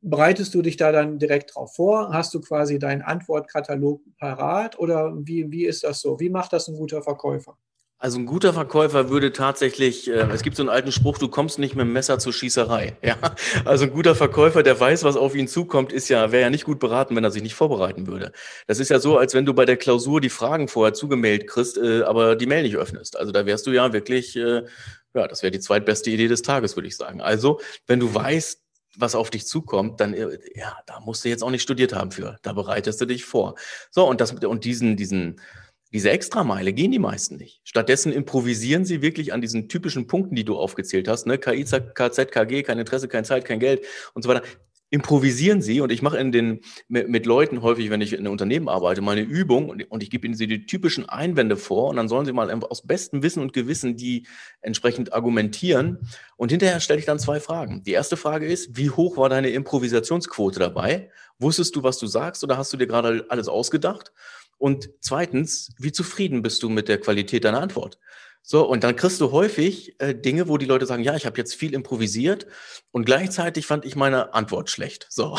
Bereitest du dich da dann direkt drauf vor? Hast du quasi deinen Antwortkatalog parat oder wie, wie ist das so? Wie macht das ein guter Verkäufer? Also ein guter Verkäufer würde tatsächlich, äh, es gibt so einen alten Spruch, du kommst nicht mit dem Messer zur Schießerei. Ja? Also ein guter Verkäufer, der weiß, was auf ihn zukommt, ist ja, wäre ja nicht gut beraten, wenn er sich nicht vorbereiten würde. Das ist ja so, als wenn du bei der Klausur die Fragen vorher zugemailt kriegst, äh, aber die Mail nicht öffnest. Also da wärst du ja wirklich, äh, ja, das wäre die zweitbeste Idee des Tages, würde ich sagen. Also, wenn du weißt, was auf dich zukommt, dann äh, ja, da musst du jetzt auch nicht studiert haben für. Da bereitest du dich vor. So und das und diesen diesen diese Extrameile gehen die meisten nicht. Stattdessen improvisieren sie wirklich an diesen typischen Punkten, die du aufgezählt hast, ne? KI, KZ, KG, kein Interesse, keine Zeit, kein Geld und so weiter. Improvisieren sie und ich mache in den mit, Leuten häufig, wenn ich in einem Unternehmen arbeite, mal eine Übung und, und ich gebe ihnen die typischen Einwände vor und dann sollen sie mal aus bestem Wissen und Gewissen die entsprechend argumentieren und hinterher stelle ich dann zwei Fragen. Die erste Frage ist, wie hoch war deine Improvisationsquote dabei? Wusstest du, was du sagst oder hast du dir gerade alles ausgedacht? Und zweitens, wie zufrieden bist du mit der Qualität deiner Antwort? So, und dann kriegst du häufig äh, Dinge, wo die Leute sagen, ja, ich habe jetzt viel improvisiert und gleichzeitig fand ich meine Antwort schlecht. So.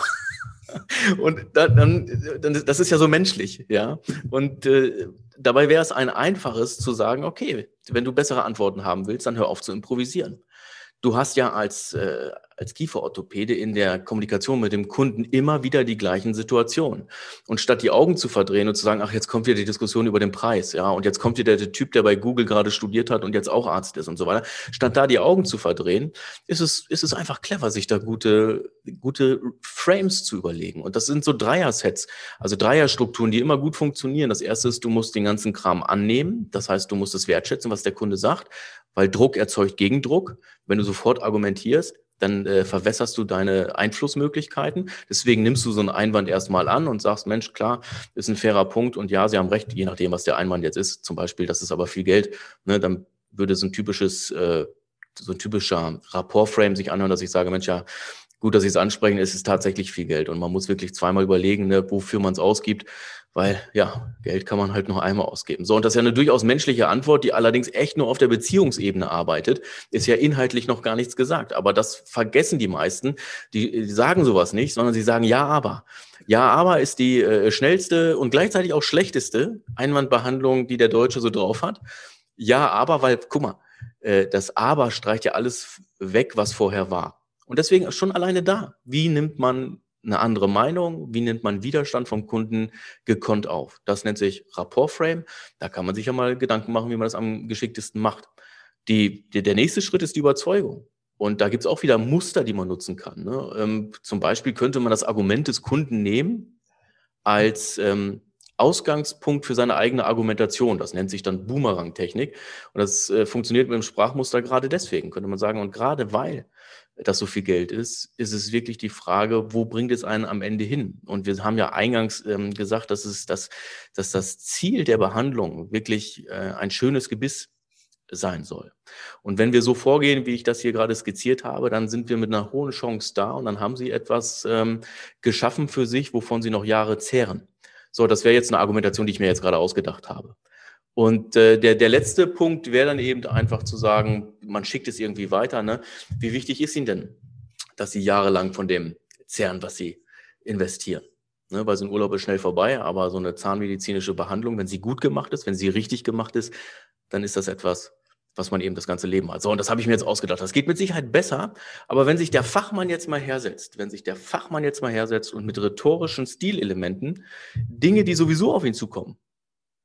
und dann, dann, das ist ja so menschlich, ja. Und äh, dabei wäre es ein einfaches zu sagen, okay, wenn du bessere Antworten haben willst, dann hör auf zu improvisieren. Du hast ja als, äh, als Kieferorthopäde in der Kommunikation mit dem Kunden immer wieder die gleichen Situationen. Und statt die Augen zu verdrehen und zu sagen, ach, jetzt kommt wieder die Diskussion über den Preis, ja, und jetzt kommt wieder der Typ, der bei Google gerade studiert hat und jetzt auch Arzt ist und so weiter, statt da die Augen zu verdrehen, ist es, ist es einfach clever, sich da gute, gute Frames zu überlegen. Und das sind so Dreier-Sets, also Dreierstrukturen, die immer gut funktionieren. Das erste ist, du musst den ganzen Kram annehmen. Das heißt, du musst es wertschätzen, was der Kunde sagt, weil Druck erzeugt Gegendruck. Wenn du sofort argumentierst, dann äh, verwässerst du deine Einflussmöglichkeiten. Deswegen nimmst du so einen Einwand erstmal an und sagst, Mensch, klar, ist ein fairer Punkt. Und ja, Sie haben recht, je nachdem, was der Einwand jetzt ist, zum Beispiel, das ist aber viel Geld, ne, dann würde so ein typisches, äh, so ein typischer Rapportframe sich anhören, dass ich sage, Mensch, ja, gut, dass Sie es ansprechen, es ist tatsächlich viel Geld und man muss wirklich zweimal überlegen, ne, wofür man es ausgibt weil ja, Geld kann man halt nur einmal ausgeben. So, und das ist ja eine durchaus menschliche Antwort, die allerdings echt nur auf der Beziehungsebene arbeitet, ist ja inhaltlich noch gar nichts gesagt. Aber das vergessen die meisten, die, die sagen sowas nicht, sondern sie sagen ja, aber. Ja, aber ist die äh, schnellste und gleichzeitig auch schlechteste Einwandbehandlung, die der Deutsche so drauf hat. Ja, aber, weil, guck mal, äh, das Aber streicht ja alles weg, was vorher war. Und deswegen schon alleine da. Wie nimmt man eine andere Meinung, wie nimmt man Widerstand vom Kunden gekonnt auf. Das nennt sich Rapportframe. Da kann man sich ja mal Gedanken machen, wie man das am geschicktesten macht. Die, die der nächste Schritt ist die Überzeugung. Und da gibt es auch wieder Muster, die man nutzen kann. Ne? Ähm, zum Beispiel könnte man das Argument des Kunden nehmen als ähm, Ausgangspunkt für seine eigene Argumentation. Das nennt sich dann Boomerang-Technik. Und das äh, funktioniert mit dem Sprachmuster gerade deswegen, könnte man sagen. Und gerade weil das so viel Geld ist, ist es wirklich die Frage, wo bringt es einen am Ende hin? Und wir haben ja eingangs ähm, gesagt, dass, es das, dass das Ziel der Behandlung wirklich äh, ein schönes Gebiss sein soll. Und wenn wir so vorgehen, wie ich das hier gerade skizziert habe, dann sind wir mit einer hohen Chance da und dann haben Sie etwas ähm, geschaffen für sich, wovon Sie noch Jahre zehren. So, das wäre jetzt eine Argumentation, die ich mir jetzt gerade ausgedacht habe. Und äh, der, der letzte Punkt wäre dann eben einfach zu sagen, man schickt es irgendwie weiter. Ne? Wie wichtig ist Ihnen denn, dass Sie jahrelang von dem zehren, was Sie investieren? ne, weil so ein Urlaub ist schnell vorbei, aber so eine zahnmedizinische Behandlung, wenn sie gut gemacht ist, wenn sie richtig gemacht ist, dann ist das etwas, was man eben das ganze Leben hat. So, und das habe ich mir jetzt ausgedacht. Das geht mit Sicherheit besser, aber wenn sich der Fachmann jetzt mal hersetzt, wenn sich der Fachmann jetzt mal hersetzt und mit rhetorischen Stilelementen Dinge, die sowieso auf ihn zukommen,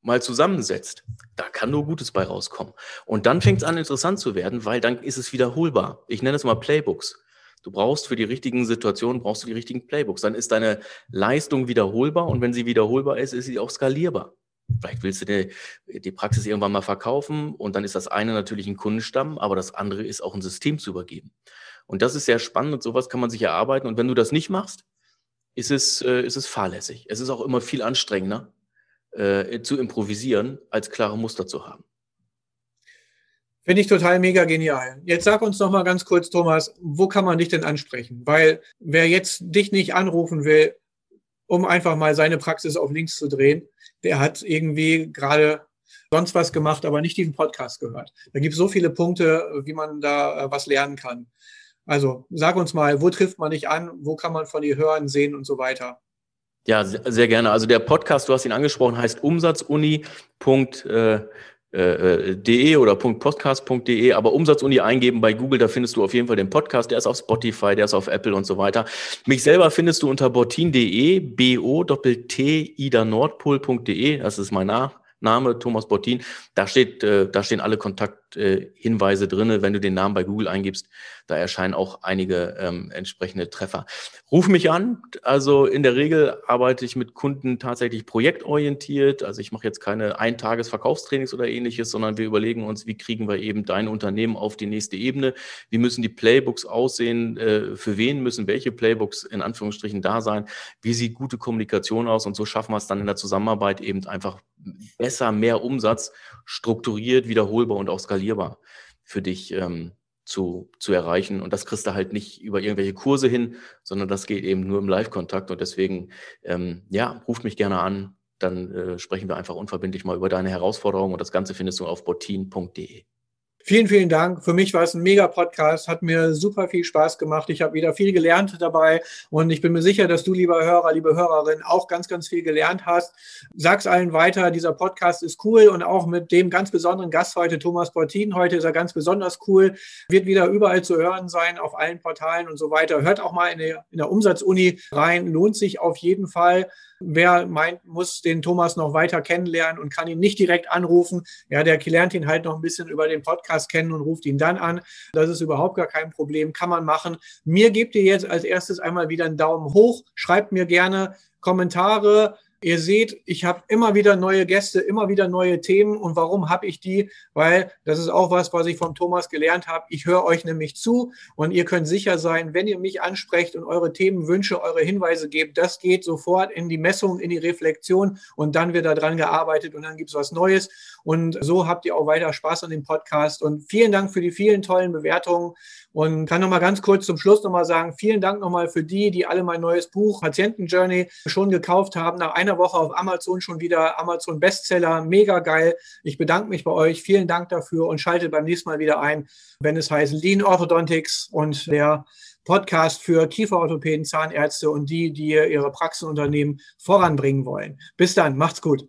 mal zusammensetzt, da kann nur Gutes bei rauskommen. Und dann fängt es an, interessant zu werden, weil dann ist es wiederholbar. Ich nenne es mal Playbooks. Du brauchst für die richtigen Situationen, brauchst du die richtigen Playbooks. Dann ist deine Leistung wiederholbar und wenn sie wiederholbar ist, ist sie auch skalierbar. Vielleicht willst du die, die Praxis irgendwann mal verkaufen und dann ist das eine natürlich ein Kundenstamm, aber das andere ist auch ein System zu übergeben. Und das ist sehr spannend und sowas kann man sich erarbeiten. Und wenn du das nicht machst, ist es, äh, ist es fahrlässig. Es ist auch immer viel anstrengender äh, zu improvisieren, als klare Muster zu haben. Finde ich total mega genial. Jetzt sag uns noch mal ganz kurz, Thomas, wo kann man dich denn ansprechen? Weil wer jetzt dich nicht anrufen will, um einfach mal seine Praxis auf links zu drehen, der hat irgendwie gerade sonst was gemacht, aber nicht diesen Podcast gehört. Da gibt es so viele Punkte, wie man da äh, was lernen kann. Also sag uns mal, wo trifft man dich an? Wo kann man von dir hören, sehen und so weiter? Ja, sehr gerne. Also der Podcast, du hast ihn angesprochen, heißt umsatzuni.de äh, äh, oder .podcast.de, aber Umsatzuni eingeben bei Google, da findest du auf jeden Fall den Podcast, der ist auf Spotify, der ist auf Apple und so weiter. Mich selber findest du unter bottin.de, b-o-t ida nordpol.de, das ist mein Nachname, Thomas Bottin. Da steht, äh, da stehen alle Kontakthinweise drinne, wenn du den Namen bei Google eingibst da erscheinen auch einige ähm, entsprechende Treffer. Ruf mich an. Also in der Regel arbeite ich mit Kunden tatsächlich projektorientiert. Also ich mache jetzt keine Eintages-Verkaufstrainings oder ähnliches, sondern wir überlegen uns, wie kriegen wir eben dein Unternehmen auf die nächste Ebene? Wie müssen die Playbooks aussehen? Äh, für wen müssen welche Playbooks in Anführungsstrichen da sein? Wie sieht gute Kommunikation aus? Und so schaffen wir es dann in der Zusammenarbeit eben einfach besser, mehr Umsatz, strukturiert, wiederholbar und auch skalierbar für dich ähm, zu, zu erreichen. Und das kriegst du halt nicht über irgendwelche Kurse hin, sondern das geht eben nur im Live-Kontakt. Und deswegen, ähm, ja, ruf mich gerne an. Dann äh, sprechen wir einfach unverbindlich mal über deine Herausforderungen. Und das Ganze findest du auf botin.de. Vielen, vielen Dank. Für mich war es ein mega Podcast, hat mir super viel Spaß gemacht. Ich habe wieder viel gelernt dabei und ich bin mir sicher, dass du, lieber Hörer, liebe Hörerin, auch ganz, ganz viel gelernt hast. Sag's allen weiter, dieser Podcast ist cool und auch mit dem ganz besonderen Gast heute, Thomas Portin, heute ist er ganz besonders cool, wird wieder überall zu hören sein, auf allen Portalen und so weiter. Hört auch mal in der, in der Umsatzuni rein, lohnt sich auf jeden Fall. Wer meint, muss den Thomas noch weiter kennenlernen und kann ihn nicht direkt anrufen, ja, der lernt ihn halt noch ein bisschen über den Podcast kennen und ruft ihn dann an. Das ist überhaupt gar kein Problem, kann man machen. Mir gebt ihr jetzt als erstes einmal wieder einen Daumen hoch, schreibt mir gerne Kommentare, Ihr seht, ich habe immer wieder neue Gäste, immer wieder neue Themen. Und warum habe ich die? Weil das ist auch was, was ich vom Thomas gelernt habe. Ich höre euch nämlich zu und ihr könnt sicher sein, wenn ihr mich ansprecht und eure Themenwünsche, eure Hinweise gebt, das geht sofort in die Messung, in die Reflexion und dann wird da dran gearbeitet und dann gibt es was Neues. Und so habt ihr auch weiter Spaß an dem Podcast. Und vielen Dank für die vielen tollen Bewertungen. Und kann nochmal ganz kurz zum Schluss nochmal sagen, vielen Dank nochmal für die, die alle mein neues Buch Patienten Journey schon gekauft haben. Nach einer Woche auf Amazon schon wieder Amazon Bestseller. Mega geil. Ich bedanke mich bei euch. Vielen Dank dafür und schalte beim nächsten Mal wieder ein, wenn es heißt Lean Orthodontics und der Podcast für Kieferorthopäden, Zahnärzte und die, die ihre Praxenunternehmen voranbringen wollen. Bis dann, macht's gut.